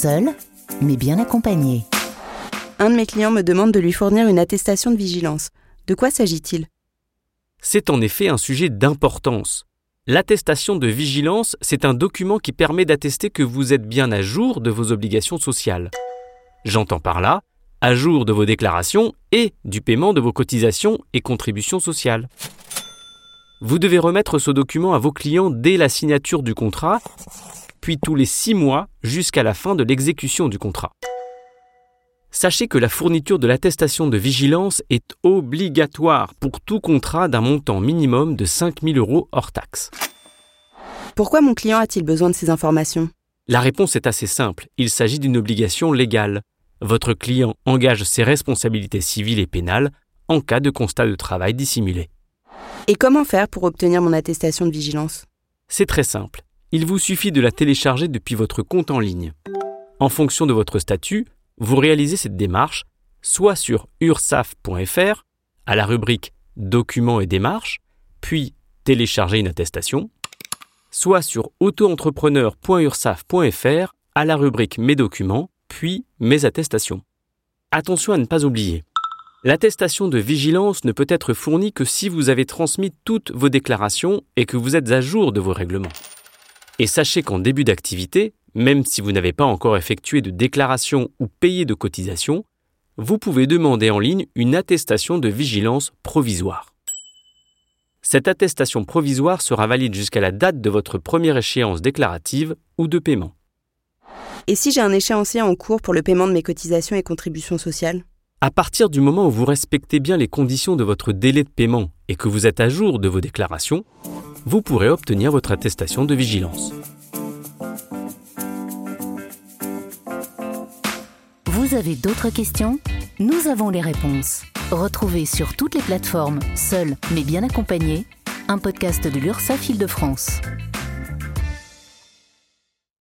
seul, mais bien accompagné. Un de mes clients me demande de lui fournir une attestation de vigilance. De quoi s'agit-il? C'est en effet un sujet d'importance. L'attestation de vigilance, c'est un document qui permet d'attester que vous êtes bien à jour de vos obligations sociales. J'entends par là à jour de vos déclarations et du paiement de vos cotisations et contributions sociales. Vous devez remettre ce document à vos clients dès la signature du contrat, puis tous les six mois jusqu'à la fin de l'exécution du contrat. Sachez que la fourniture de l'attestation de vigilance est obligatoire pour tout contrat d'un montant minimum de 5 000 euros hors taxe. Pourquoi mon client a-t-il besoin de ces informations? La réponse est assez simple. Il s'agit d'une obligation légale. Votre client engage ses responsabilités civiles et pénales en cas de constat de travail dissimulé. Et comment faire pour obtenir mon attestation de vigilance? C'est très simple. Il vous suffit de la télécharger depuis votre compte en ligne. En fonction de votre statut, vous réalisez cette démarche soit sur ursaf.fr, à la rubrique Documents et démarches, puis Télécharger une attestation, soit sur autoentrepreneur.ursaf.fr, à la rubrique Mes documents, puis Mes attestations. Attention à ne pas oublier. L'attestation de vigilance ne peut être fournie que si vous avez transmis toutes vos déclarations et que vous êtes à jour de vos règlements. Et sachez qu'en début d'activité, même si vous n'avez pas encore effectué de déclaration ou payé de cotisation, vous pouvez demander en ligne une attestation de vigilance provisoire. Cette attestation provisoire sera valide jusqu'à la date de votre première échéance déclarative ou de paiement. Et si j'ai un échéancier en cours pour le paiement de mes cotisations et contributions sociales? À partir du moment où vous respectez bien les conditions de votre délai de paiement et que vous êtes à jour de vos déclarations, vous pourrez obtenir votre attestation de vigilance. Vous avez d'autres questions? Nous avons les réponses. Retrouvez sur toutes les plateformes, seul mais bien accompagné, un podcast de l'URSSAF Île-de-France.